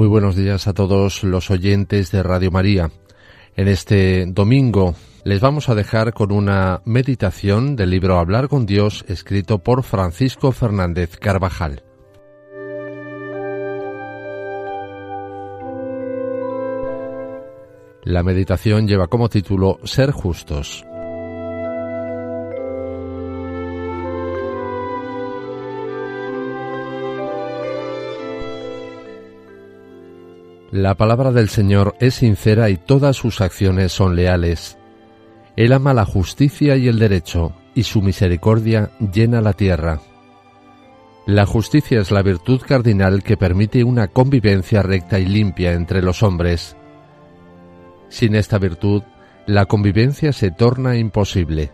Muy buenos días a todos los oyentes de Radio María. En este domingo les vamos a dejar con una meditación del libro Hablar con Dios escrito por Francisco Fernández Carvajal. La meditación lleva como título Ser justos. La palabra del Señor es sincera y todas sus acciones son leales. Él ama la justicia y el derecho, y su misericordia llena la tierra. La justicia es la virtud cardinal que permite una convivencia recta y limpia entre los hombres. Sin esta virtud, la convivencia se torna imposible.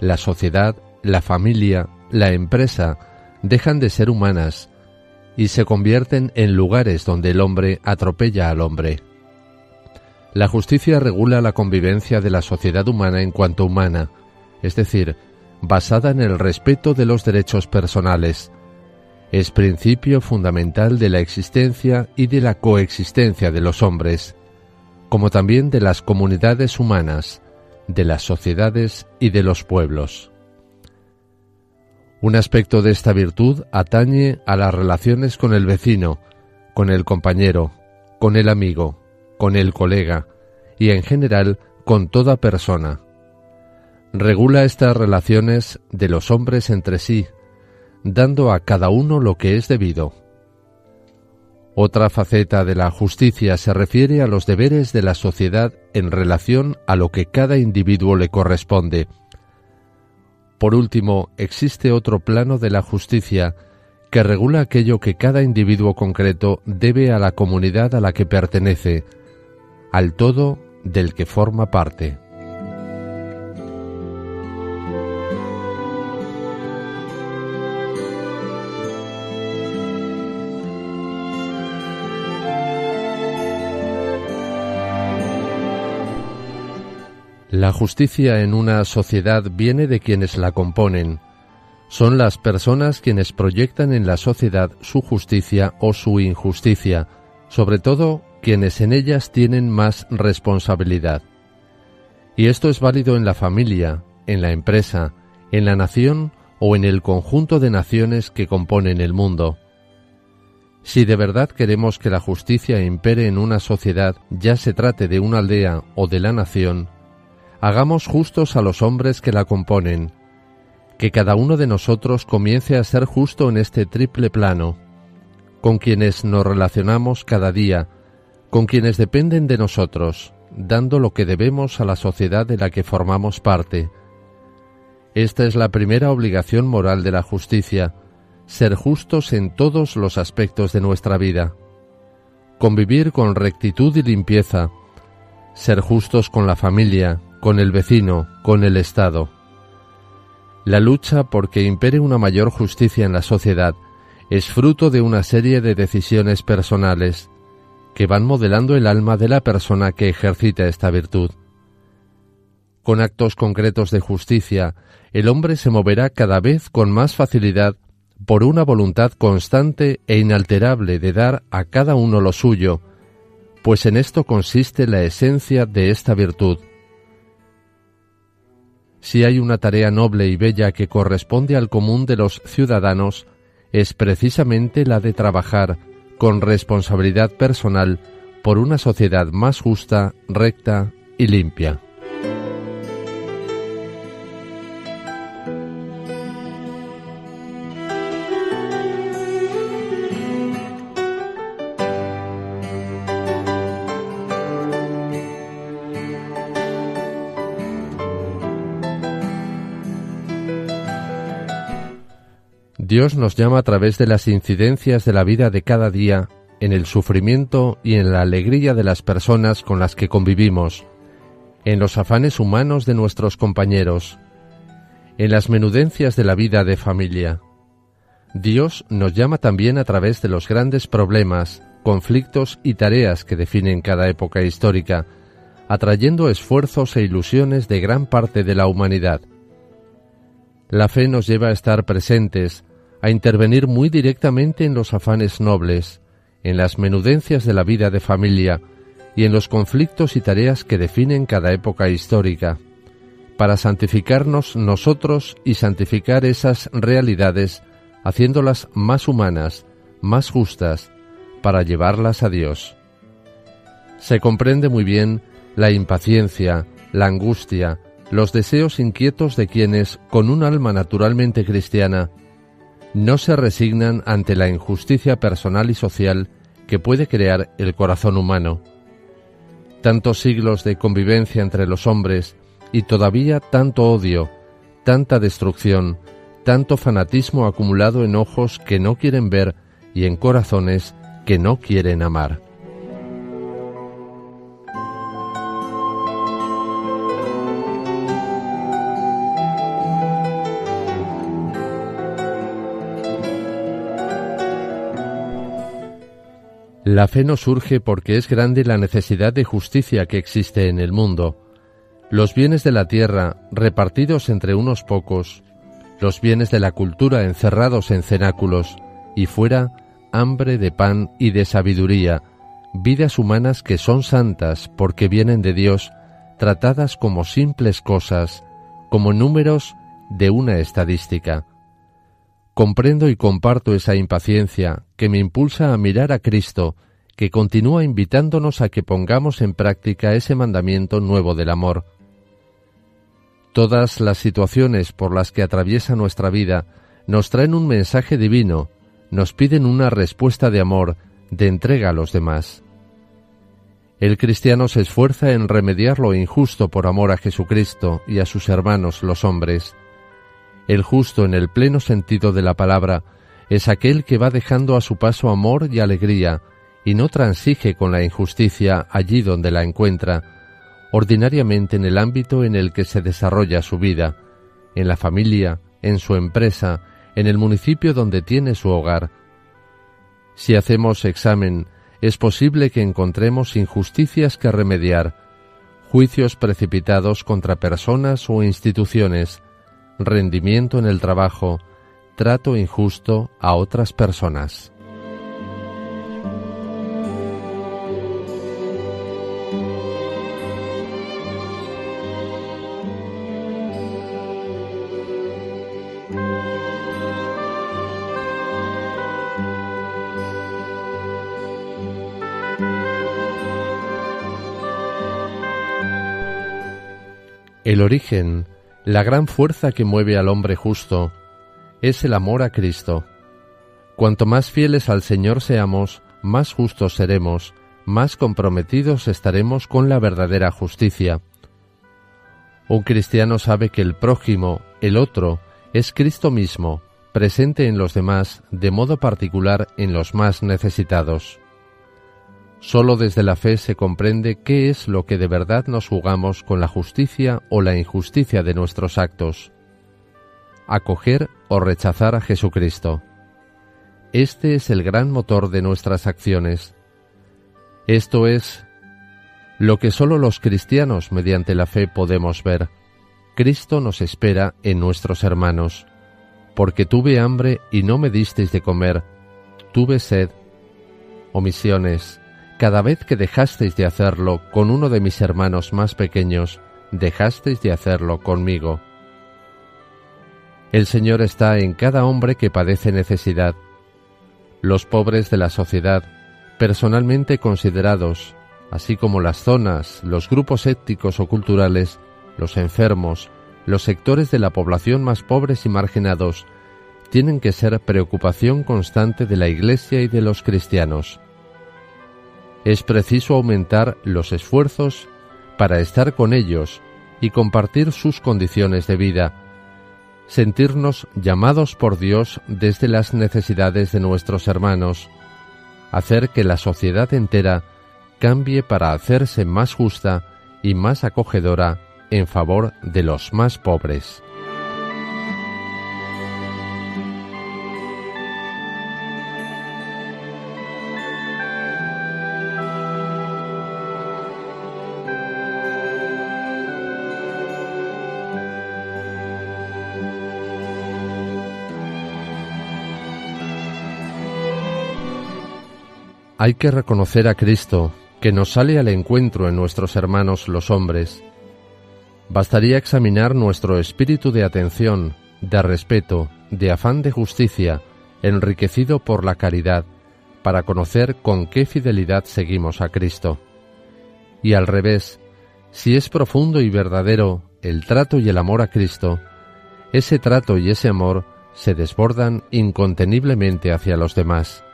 La sociedad, la familia, la empresa dejan de ser humanas y se convierten en lugares donde el hombre atropella al hombre. La justicia regula la convivencia de la sociedad humana en cuanto humana, es decir, basada en el respeto de los derechos personales. Es principio fundamental de la existencia y de la coexistencia de los hombres, como también de las comunidades humanas, de las sociedades y de los pueblos. Un aspecto de esta virtud atañe a las relaciones con el vecino, con el compañero, con el amigo, con el colega y en general con toda persona. Regula estas relaciones de los hombres entre sí, dando a cada uno lo que es debido. Otra faceta de la justicia se refiere a los deberes de la sociedad en relación a lo que cada individuo le corresponde, por último, existe otro plano de la justicia que regula aquello que cada individuo concreto debe a la comunidad a la que pertenece, al todo del que forma parte. La justicia en una sociedad viene de quienes la componen. Son las personas quienes proyectan en la sociedad su justicia o su injusticia, sobre todo quienes en ellas tienen más responsabilidad. Y esto es válido en la familia, en la empresa, en la nación o en el conjunto de naciones que componen el mundo. Si de verdad queremos que la justicia impere en una sociedad, ya se trate de una aldea o de la nación, hagamos justos a los hombres que la componen, que cada uno de nosotros comience a ser justo en este triple plano, con quienes nos relacionamos cada día, con quienes dependen de nosotros, dando lo que debemos a la sociedad de la que formamos parte. Esta es la primera obligación moral de la justicia, ser justos en todos los aspectos de nuestra vida. Convivir con rectitud y limpieza, ser justos con la familia, con el vecino, con el Estado. La lucha por que impere una mayor justicia en la sociedad es fruto de una serie de decisiones personales que van modelando el alma de la persona que ejercita esta virtud. Con actos concretos de justicia, el hombre se moverá cada vez con más facilidad por una voluntad constante e inalterable de dar a cada uno lo suyo, pues en esto consiste la esencia de esta virtud. Si hay una tarea noble y bella que corresponde al común de los ciudadanos, es precisamente la de trabajar con responsabilidad personal por una sociedad más justa, recta y limpia. Dios nos llama a través de las incidencias de la vida de cada día, en el sufrimiento y en la alegría de las personas con las que convivimos, en los afanes humanos de nuestros compañeros, en las menudencias de la vida de familia. Dios nos llama también a través de los grandes problemas, conflictos y tareas que definen cada época histórica, atrayendo esfuerzos e ilusiones de gran parte de la humanidad. La fe nos lleva a estar presentes, a intervenir muy directamente en los afanes nobles, en las menudencias de la vida de familia y en los conflictos y tareas que definen cada época histórica, para santificarnos nosotros y santificar esas realidades, haciéndolas más humanas, más justas, para llevarlas a Dios. Se comprende muy bien la impaciencia, la angustia, los deseos inquietos de quienes, con un alma naturalmente cristiana, no se resignan ante la injusticia personal y social que puede crear el corazón humano. Tantos siglos de convivencia entre los hombres y todavía tanto odio, tanta destrucción, tanto fanatismo acumulado en ojos que no quieren ver y en corazones que no quieren amar. La fe no surge porque es grande la necesidad de justicia que existe en el mundo. Los bienes de la tierra, repartidos entre unos pocos, los bienes de la cultura encerrados en cenáculos, y fuera hambre de pan y de sabiduría, vidas humanas que son santas porque vienen de Dios, tratadas como simples cosas, como números de una estadística. Comprendo y comparto esa impaciencia que me impulsa a mirar a Cristo, que continúa invitándonos a que pongamos en práctica ese mandamiento nuevo del amor. Todas las situaciones por las que atraviesa nuestra vida nos traen un mensaje divino, nos piden una respuesta de amor, de entrega a los demás. El cristiano se esfuerza en remediar lo injusto por amor a Jesucristo y a sus hermanos los hombres. El justo en el pleno sentido de la palabra es aquel que va dejando a su paso amor y alegría y no transige con la injusticia allí donde la encuentra, ordinariamente en el ámbito en el que se desarrolla su vida, en la familia, en su empresa, en el municipio donde tiene su hogar. Si hacemos examen, es posible que encontremos injusticias que remediar, juicios precipitados contra personas o instituciones, rendimiento en el trabajo, trato injusto a otras personas. El origen la gran fuerza que mueve al hombre justo es el amor a Cristo. Cuanto más fieles al Señor seamos, más justos seremos, más comprometidos estaremos con la verdadera justicia. Un cristiano sabe que el prójimo, el otro, es Cristo mismo, presente en los demás, de modo particular en los más necesitados. Solo desde la fe se comprende qué es lo que de verdad nos jugamos con la justicia o la injusticia de nuestros actos. Acoger o rechazar a Jesucristo. Este es el gran motor de nuestras acciones. Esto es lo que solo los cristianos mediante la fe podemos ver. Cristo nos espera en nuestros hermanos. Porque tuve hambre y no me disteis de comer, tuve sed, omisiones, cada vez que dejasteis de hacerlo con uno de mis hermanos más pequeños, dejasteis de hacerlo conmigo. El Señor está en cada hombre que padece necesidad. Los pobres de la sociedad, personalmente considerados, así como las zonas, los grupos étnicos o culturales, los enfermos, los sectores de la población más pobres y marginados, tienen que ser preocupación constante de la Iglesia y de los cristianos es preciso aumentar los esfuerzos para estar con ellos y compartir sus condiciones de vida, sentirnos llamados por Dios desde las necesidades de nuestros hermanos, hacer que la sociedad entera cambie para hacerse más justa y más acogedora en favor de los más pobres. Hay que reconocer a Cristo, que nos sale al encuentro en nuestros hermanos los hombres. Bastaría examinar nuestro espíritu de atención, de respeto, de afán de justicia, enriquecido por la caridad, para conocer con qué fidelidad seguimos a Cristo. Y al revés, si es profundo y verdadero el trato y el amor a Cristo, ese trato y ese amor se desbordan inconteniblemente hacia los demás.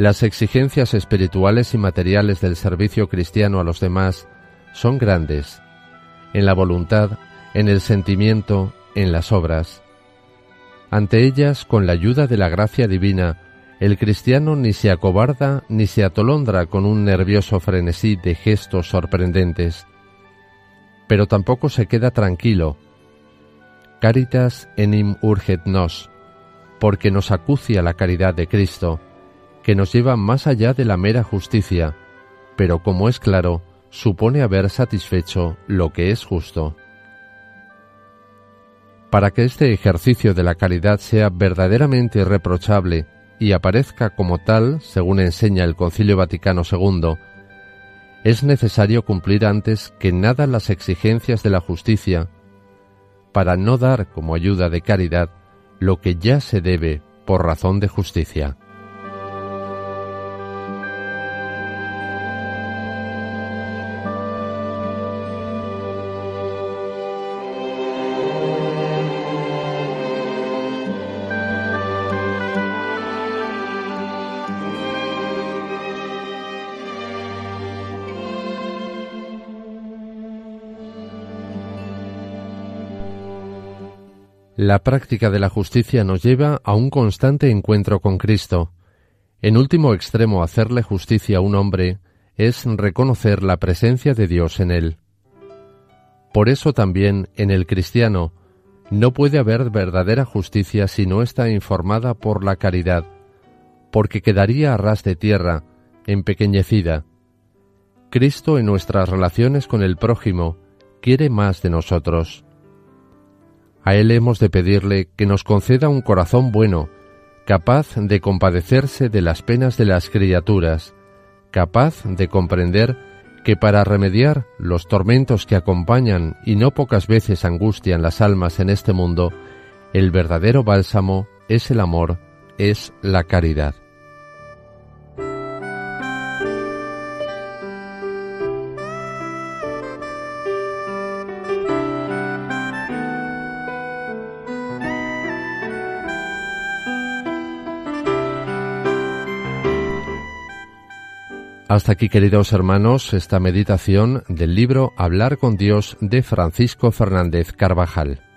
Las exigencias espirituales y materiales del servicio cristiano a los demás son grandes, en la voluntad, en el sentimiento, en las obras. Ante ellas, con la ayuda de la gracia divina, el cristiano ni se acobarda ni se atolondra con un nervioso frenesí de gestos sorprendentes, pero tampoco se queda tranquilo. Caritas enim urget nos, porque nos acucia la caridad de Cristo, que nos lleva más allá de la mera justicia, pero como es claro, supone haber satisfecho lo que es justo. Para que este ejercicio de la caridad sea verdaderamente irreprochable y aparezca como tal, según enseña el Concilio Vaticano II, es necesario cumplir antes que nada las exigencias de la justicia, para no dar como ayuda de caridad lo que ya se debe por razón de justicia. La práctica de la justicia nos lleva a un constante encuentro con Cristo. En último extremo, hacerle justicia a un hombre es reconocer la presencia de Dios en él. Por eso también en el cristiano no puede haber verdadera justicia si no está informada por la caridad, porque quedaría a ras de tierra, empequeñecida. Cristo en nuestras relaciones con el prójimo quiere más de nosotros. A Él hemos de pedirle que nos conceda un corazón bueno, capaz de compadecerse de las penas de las criaturas, capaz de comprender que para remediar los tormentos que acompañan y no pocas veces angustian las almas en este mundo, el verdadero bálsamo es el amor, es la caridad. Hasta aquí, queridos hermanos, esta meditación del libro Hablar con Dios de Francisco Fernández Carvajal.